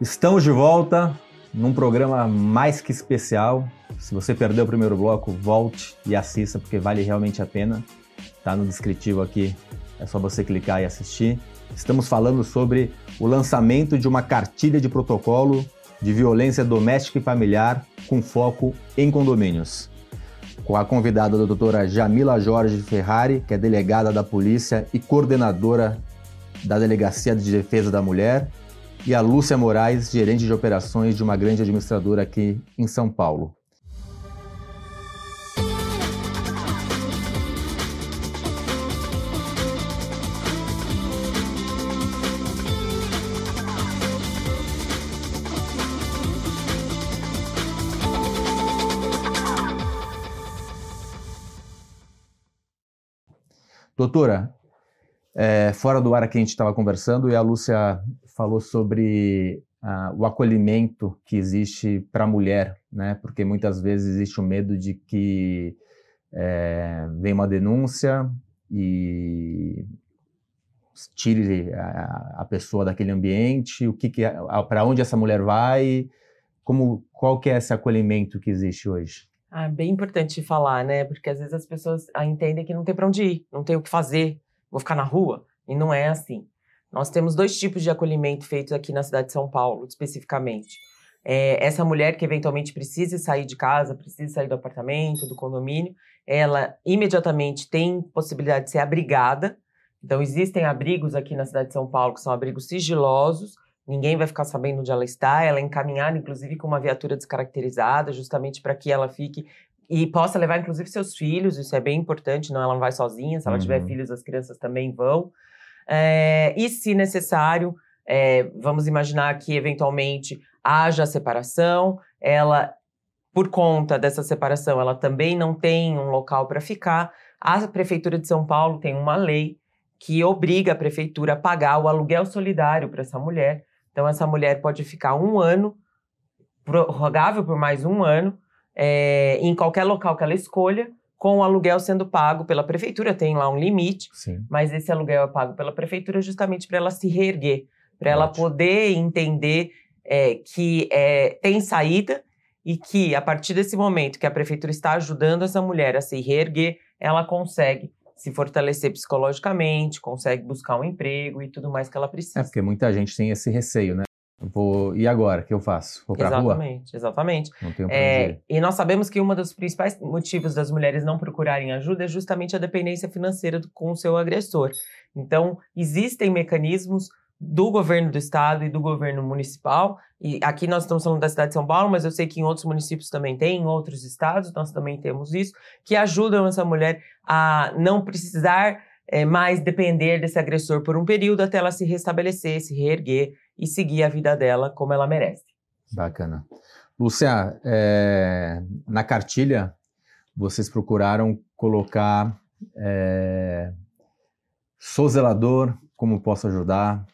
Estamos de volta num programa mais que especial. Se você perdeu o primeiro bloco, volte e assista, porque vale realmente a pena. Tá no descritivo aqui, é só você clicar e assistir. Estamos falando sobre o lançamento de uma cartilha de protocolo de violência doméstica e familiar com foco em condomínios. Com a convidada da doutora Jamila Jorge Ferrari, que é delegada da polícia e coordenadora da Delegacia de Defesa da Mulher, e a Lúcia Moraes, gerente de operações de uma grande administradora aqui em São Paulo. Doutora, é, fora do ar aqui a gente estava conversando e a Lúcia falou sobre uh, o acolhimento que existe para a mulher, né? Porque muitas vezes existe o medo de que é, vem uma denúncia e tire a, a, pessoa daquele ambiente, o que, que para onde essa mulher vai, como qual que é esse acolhimento que existe hoje? Ah, bem importante falar, né? Porque às vezes as pessoas entendem que não tem para onde ir, não tem o que fazer, vou ficar na rua. E não é assim. Nós temos dois tipos de acolhimento feitos aqui na cidade de São Paulo, especificamente. É, essa mulher que eventualmente precisa sair de casa, precisa sair do apartamento, do condomínio, ela imediatamente tem possibilidade de ser abrigada. Então, existem abrigos aqui na cidade de São Paulo que são abrigos sigilosos, ninguém vai ficar sabendo onde ela está. Ela é encaminhada, inclusive, com uma viatura descaracterizada, justamente para que ela fique e possa levar, inclusive, seus filhos. Isso é bem importante, não ela não vai sozinha. Se ela uhum. tiver filhos, as crianças também vão. É, e, se necessário, é, vamos imaginar que, eventualmente, haja separação, ela, por conta dessa separação, ela também não tem um local para ficar. A Prefeitura de São Paulo tem uma lei que obriga a prefeitura a pagar o aluguel solidário para essa mulher. Então, essa mulher pode ficar um ano, prorrogável por mais um ano, é, em qualquer local que ela escolha, com o aluguel sendo pago pela prefeitura, tem lá um limite, Sim. mas esse aluguel é pago pela prefeitura justamente para ela se reerguer, para ela poder entender é, que é, tem saída e que a partir desse momento que a prefeitura está ajudando essa mulher a se reerguer, ela consegue se fortalecer psicologicamente, consegue buscar um emprego e tudo mais que ela precisa. É porque muita gente tem esse receio, né? Vou, e agora, o que eu faço? Vou para rua? Exatamente, exatamente. É, E nós sabemos que um dos principais motivos das mulheres não procurarem ajuda é justamente a dependência financeira do, com o seu agressor. Então, existem mecanismos do governo do estado e do governo municipal. E aqui nós estamos falando da cidade de São Paulo, mas eu sei que em outros municípios também tem, em outros estados nós também temos isso, que ajudam essa mulher a não precisar é, mais depender desse agressor por um período até ela se restabelecer, se reerguer e seguir a vida dela como ela merece. Bacana. Lúcia, é, na cartilha vocês procuraram colocar é, sou zelador, como posso ajudar?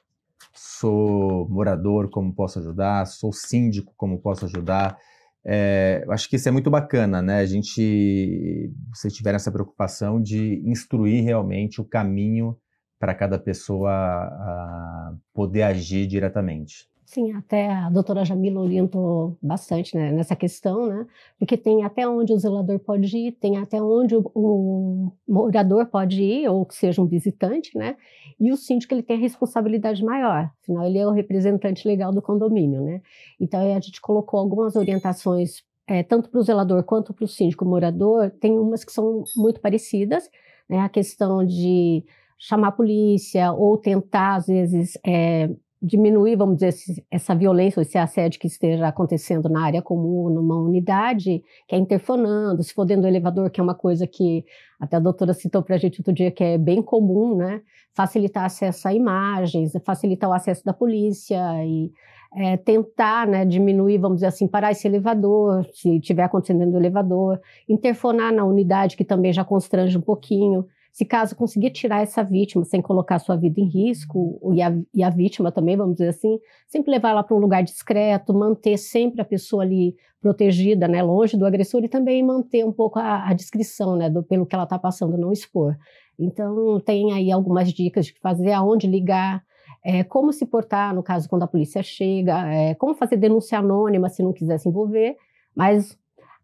Sou morador, como posso ajudar? Sou síndico, como posso ajudar? É, acho que isso é muito bacana, né? A gente, se tiver essa preocupação de instruir realmente o caminho para cada pessoa poder agir diretamente. Sim, até a doutora Jamila orientou bastante né, nessa questão, né? Porque tem até onde o zelador pode ir, tem até onde o, o, morador pode ir, ou que seja um visitante, né? E o síndico ele tem a responsabilidade maior, afinal ele é o representante legal do condomínio, né? Então a gente colocou algumas orientações, é, tanto para o zelador quanto para o síndico morador, tem umas que são muito parecidas, né? A questão de chamar a polícia ou tentar, às vezes, é, diminuir, vamos dizer, essa violência ou esse assédio que esteja acontecendo na área comum, numa unidade, que é interfonando, se for dentro do elevador, que é uma coisa que até a doutora citou para a gente outro dia, que é bem comum, né? Facilitar acesso a imagens, facilitar o acesso da polícia e é, tentar né, diminuir, vamos dizer assim, parar esse elevador, se estiver acontecendo dentro do elevador, interfonar na unidade, que também já constrange um pouquinho. Se caso conseguir tirar essa vítima sem colocar sua vida em risco, e a, e a vítima também, vamos dizer assim, sempre levar ela para um lugar discreto, manter sempre a pessoa ali protegida, né, longe do agressor, e também manter um pouco a, a descrição, né, do, pelo que ela está passando, não expor. Então, tem aí algumas dicas de fazer, aonde ligar, é, como se portar no caso quando a polícia chega, é, como fazer denúncia anônima se não quiser se envolver, mas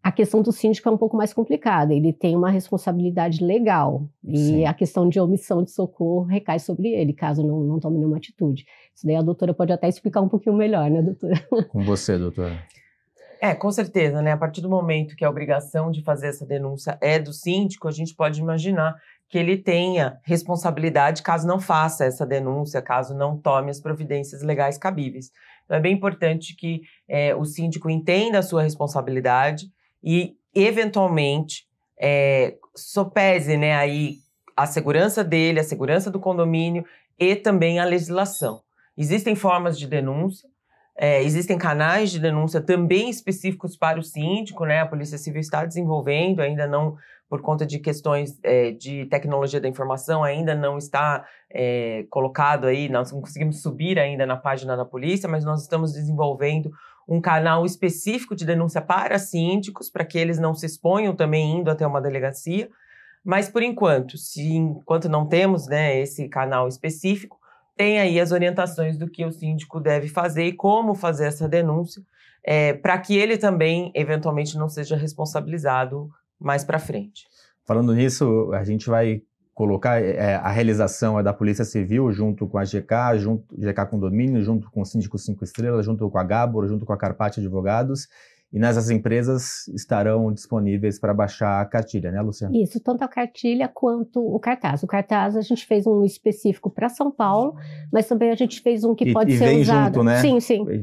a questão do síndico é um pouco mais complicada. Ele tem uma responsabilidade legal e Sim. a questão de omissão de socorro recai sobre ele, caso não, não tome nenhuma atitude. Isso daí a doutora pode até explicar um pouquinho melhor, né, doutora? Com você, doutora. É, com certeza, né? A partir do momento que a obrigação de fazer essa denúncia é do síndico, a gente pode imaginar que ele tenha responsabilidade caso não faça essa denúncia, caso não tome as providências legais cabíveis. Então, é bem importante que é, o síndico entenda a sua responsabilidade e, eventualmente, é, sopese né, aí a segurança dele, a segurança do condomínio e também a legislação. Existem formas de denúncia, é, existem canais de denúncia também específicos para o síndico, né? A Polícia Civil está desenvolvendo, ainda não, por conta de questões é, de tecnologia da informação, ainda não está é, colocado aí, nós não conseguimos subir ainda na página da polícia, mas nós estamos desenvolvendo um canal específico de denúncia para síndicos, para que eles não se exponham também indo até uma delegacia. Mas por enquanto, se enquanto não temos né, esse canal específico, tem aí as orientações do que o síndico deve fazer e como fazer essa denúncia, é, para que ele também, eventualmente, não seja responsabilizado mais para frente. Falando nisso, a gente vai colocar é, a realização é da Polícia Civil junto com a GK, junto GK Condomínio, junto com o Síndico Cinco Estrelas, junto com a Gabor, junto com a Carpate Advogados e nessas empresas estarão disponíveis para baixar a cartilha, né, Luciana? Isso, tanto a cartilha quanto o cartaz. O cartaz a gente fez um específico para São Paulo, mas também a gente fez um que e, pode e ser vem usado. Junto, né? Sim, sim. Já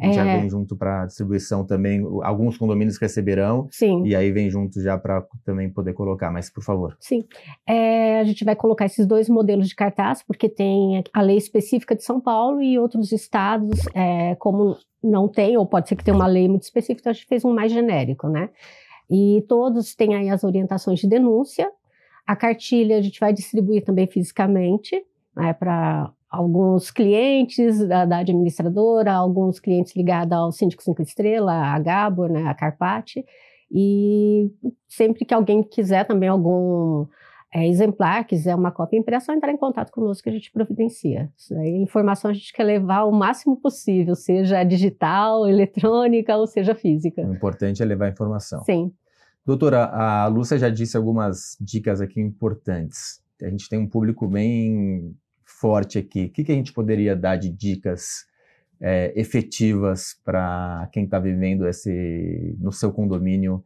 é... vem junto para distribuição também. Alguns condomínios receberão. Sim. E aí vem junto já para também poder colocar. Mas, por favor. Sim. É, a gente vai colocar esses dois modelos de cartaz, porque tem a lei específica de São Paulo e outros estados, é, como não tem, ou pode ser que tenha uma lei muito específica, então a gente fez um mais genérico, né? E todos têm aí as orientações de denúncia. A cartilha a gente vai distribuir também fisicamente, né, para alguns clientes da, da, administradora, alguns clientes ligados ao Síndico Cinco Estrela, a Gabor, né, a Carpati. E sempre que alguém quiser também algum é, exemplar, quiser uma cópia impressa, entrar em contato conosco que a gente providencia. Isso aí, informação a gente quer levar o máximo possível, seja digital, eletrônica ou seja física. O importante é levar informação. Sim. Doutora, a Lúcia já disse algumas dicas aqui importantes. A gente tem um público bem forte aqui. O que, que a gente poderia dar de dicas é, efetivas para quem está vivendo esse no seu condomínio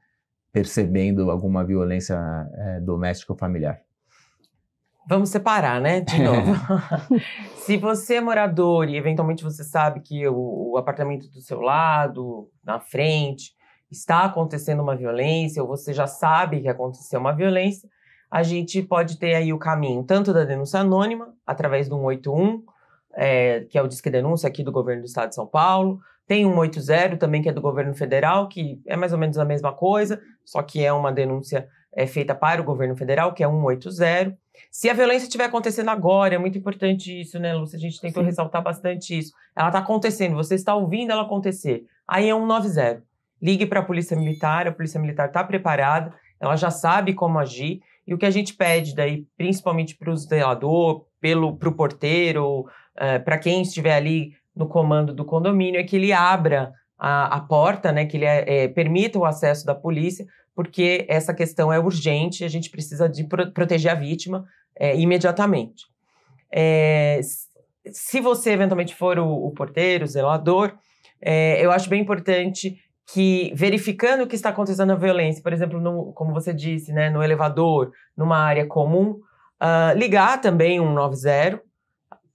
percebendo alguma violência é, doméstica ou familiar? Vamos separar, né? De novo. Se você é morador e eventualmente você sabe que o, o, apartamento do seu lado, na frente, está acontecendo uma violência, ou você já sabe que aconteceu uma violência, a gente pode ter aí o caminho tanto da denúncia anônima, através do 181, é, que é o Disque Denúncia aqui do governo do estado de São Paulo, tem um 80 também, que é do governo federal, que é mais ou menos a mesma coisa, só que é uma denúncia é, feita para o governo federal, que é 180. Se a violência estiver acontecendo agora, é muito importante isso, né, Lúcia? A gente tentou Sim. ressaltar bastante isso. Ela está acontecendo, você está ouvindo ela acontecer. Aí é 190. Ligue para a Polícia Militar, a Polícia Militar está preparada, ela já sabe como agir. E o que a gente pede daí, principalmente para o zelador, para o porteiro, uh, eh, para quem estiver ali no comando do condomínio é que ele abra a, a porta, né, que ele é, permita o acesso da polícia, porque essa questão é urgente, a gente precisa de pro, proteger a vítima é, imediatamente. É, se você eventualmente for o, o porteiro, o zelador, eu acho bem importante que verificando o que está acontecendo na violência, por exemplo, no, como você disse, né, no elevador, numa área comum, uh, ligar também 190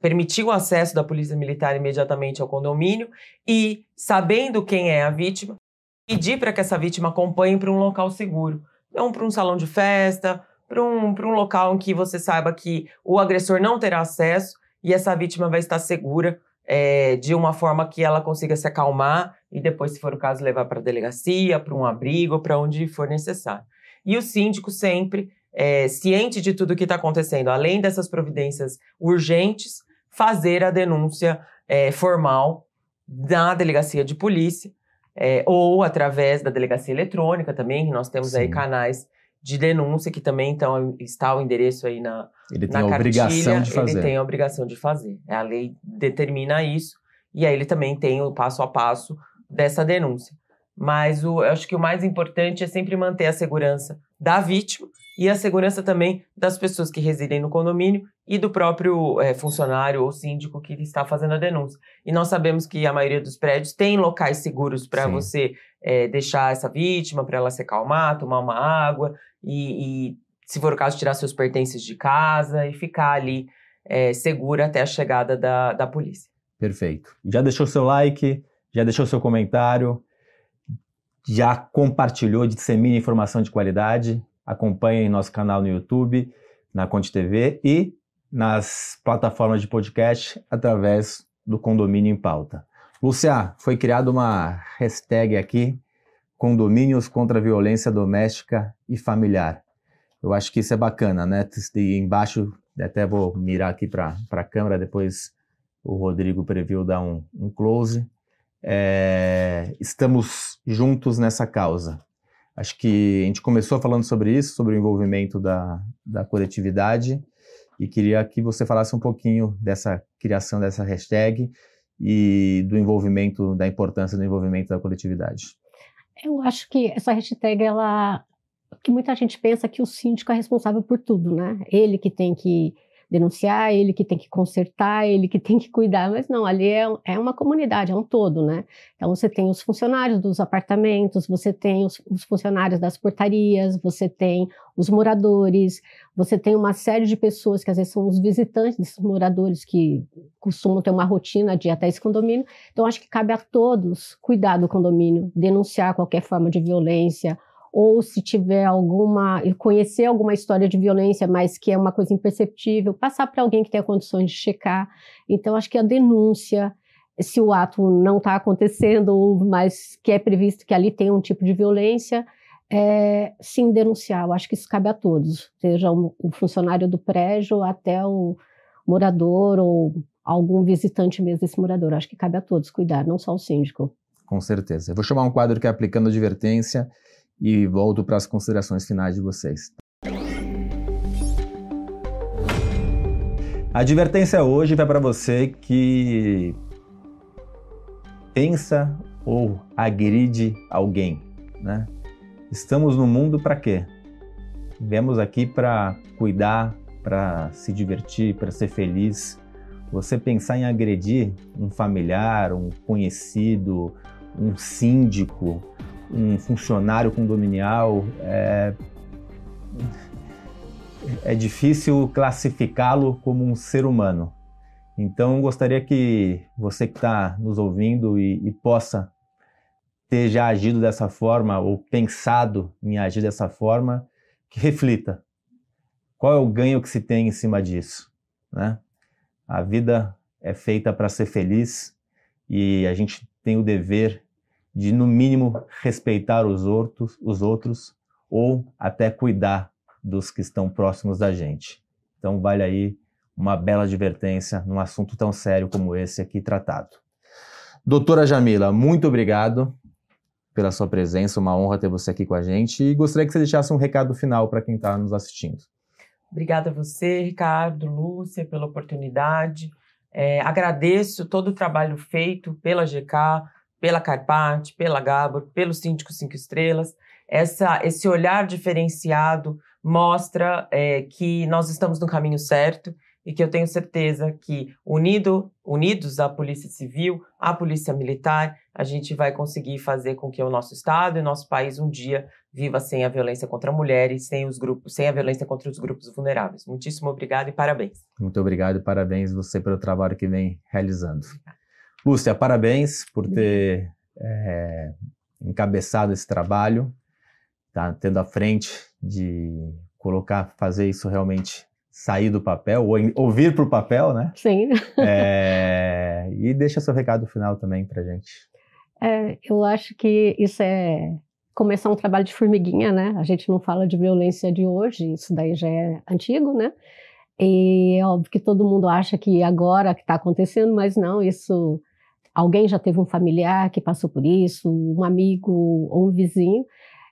permitir o acesso da polícia militar imediatamente ao condomínio e, sabendo quem é a vítima, pedir para que essa vítima acompanhe para um local seguro. Não para um salão de festa, para um, um local em que você saiba que o agressor não terá acesso e essa vítima vai estar segura é, de uma forma que ela consiga se acalmar e depois, se for o caso, levar para a delegacia, para um abrigo, para onde for necessário. E o síndico sempre é, ciente de tudo o que está acontecendo, além dessas providências urgentes, fazer a denúncia é, formal na delegacia de polícia é, ou através da delegacia eletrônica também, que nós temos Sim. aí canais de denúncia, que também então, está o endereço aí na, Ele tem na a cartilha, obrigação de fazer. Ele tem a obrigação de fazer. A lei determina isso, e aí ele também tem o passo a passo dessa denúncia. Mas o, eu acho que o mais importante é sempre manter a segurança da vítima e a segurança também das pessoas que residem no condomínio e do próprio é, funcionário ou síndico que está fazendo a denúncia. E nós sabemos que a maioria dos prédios tem locais seguros para você é, deixar essa vítima, para ela se acalmar, tomar uma água e, e, se for o caso, tirar seus pertences de casa e ficar ali é, segura até a chegada da, da polícia. Perfeito. Já deixou seu like, já deixou seu comentário, já compartilhou, dissemina informação de qualidade, acompanhe nosso canal no YouTube, na Conte TV e nas plataformas de podcast através do Condomínio em Pauta. Lúcia, foi criada uma hashtag aqui, Condomínios contra a Violência Doméstica e Familiar. Eu acho que isso é bacana, né? E embaixo, até vou mirar aqui para a câmera, depois o Rodrigo previu dar um, um close. É, estamos juntos nessa causa. Acho que a gente começou falando sobre isso, sobre o envolvimento da, da coletividade, e queria que você falasse um pouquinho dessa criação dessa hashtag e do envolvimento, da importância do envolvimento da coletividade. Eu acho que essa hashtag, ela, que muita gente pensa que o síndico é responsável por tudo, né? Ele que tem que denunciar, ele que tem que consertar, ele que tem que cuidar, mas não, ali é, é uma comunidade, é um todo, né? Então você tem os funcionários dos apartamentos, você tem os, os funcionários das portarias, você tem os moradores, você tem uma série de pessoas que às vezes são os visitantes desses moradores que costumam ter uma rotina de ir até esse condomínio. Então acho que cabe a todos cuidar do condomínio, denunciar qualquer forma de violência ou se tiver alguma, conhecer alguma história de violência, mas que é uma coisa imperceptível, passar para alguém que tenha condições de checar. Então, acho que a denúncia, se o ato não está acontecendo, mas que é previsto que ali tem um tipo de violência, é, sim denunciar. Eu acho que isso cabe a todos, seja o funcionário do prédio até o morador ou algum visitante mesmo desse morador. Eu acho que cabe a todos cuidar, não só o síndico. Com certeza. Eu vou chamar um quadro que é aplicando advertência e volto para as considerações finais de vocês. A advertência hoje vai para você que pensa ou agride alguém, né? Estamos no mundo para quê? Viemos aqui para cuidar, para se divertir, para ser feliz. Você pensar em agredir um familiar, um conhecido, um síndico, um funcionário condominial, é, é difícil classificá-lo como um ser humano. Então, gostaria que você que está nos ouvindo e, e, possa ter já agido dessa forma ou pensado em agir dessa forma, que reflita. Qual é o ganho que se tem em cima disso? Né? A vida é feita para ser feliz e a gente tem o dever de, no mínimo, respeitar os outros, os outros ou até cuidar dos que estão próximos da gente. Então, vale aí uma bela advertência num assunto tão sério como esse aqui tratado. Doutora Jamila, muito obrigado pela sua presença, uma honra ter você aqui com a gente e gostaria que você deixasse um recado final para quem está nos assistindo. Obrigada a você, Ricardo, Lúcia, pela oportunidade. É, agradeço todo o trabalho feito pela GK, pela Carpate, pela Gabor, pelo Síndico Cinco Estrelas. Essa, esse olhar diferenciado mostra é, que nós estamos no caminho certo e que eu tenho certeza que, unido, unidos à Polícia Civil, à Polícia Militar, a gente vai conseguir fazer com que o nosso Estado e o nosso país um dia viva sem a violência contra mulheres, sem os grupos, sem a violência contra os grupos vulneráveis. Muitíssimo obrigado e parabéns. Muito obrigado e parabéns você pelo trabalho que vem realizando. Obrigada. Lúcia, parabéns por ter é, encabeçado esse trabalho, tá tendo a frente de colocar, fazer isso realmente sair do papel, ou, ou vir para o papel, né? Sim. É, e deixa seu recado final também para gente. É, eu acho que isso é começar um trabalho de formiguinha, né? A gente não fala de violência de hoje, isso daí já é antigo, né? E é óbvio que todo mundo acha que agora que está acontecendo, mas não, isso Alguém já teve um familiar que passou por isso, um amigo ou um vizinho.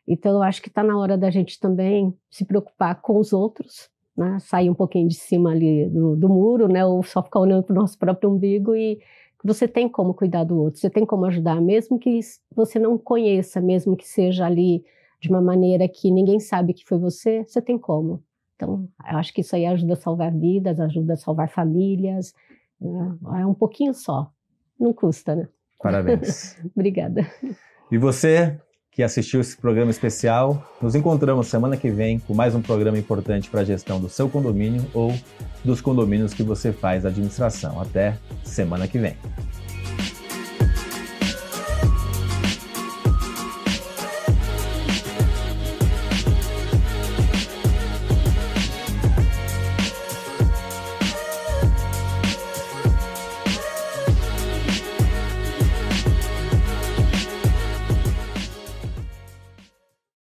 Então, eu acho que está na hora da gente também se preocupar com os outros, né? sair um pouquinho de cima ali do, do muro, né? ou só ficar olhando para o nosso próprio umbigo e você tem como cuidar do outro, você tem como ajudar, mesmo que você não conheça, mesmo que seja ali de uma maneira que ninguém sabe que foi você, você tem como. Então, eu acho que isso aí ajuda a salvar vidas, ajuda a salvar famílias, né? é um pouquinho só, não custa, né? Parabéns. Obrigada. E você que assistiu esse programa especial, nos encontramos semana que vem com mais um programa importante para a gestão do seu condomínio ou dos condomínios que você faz administração. Até semana que vem.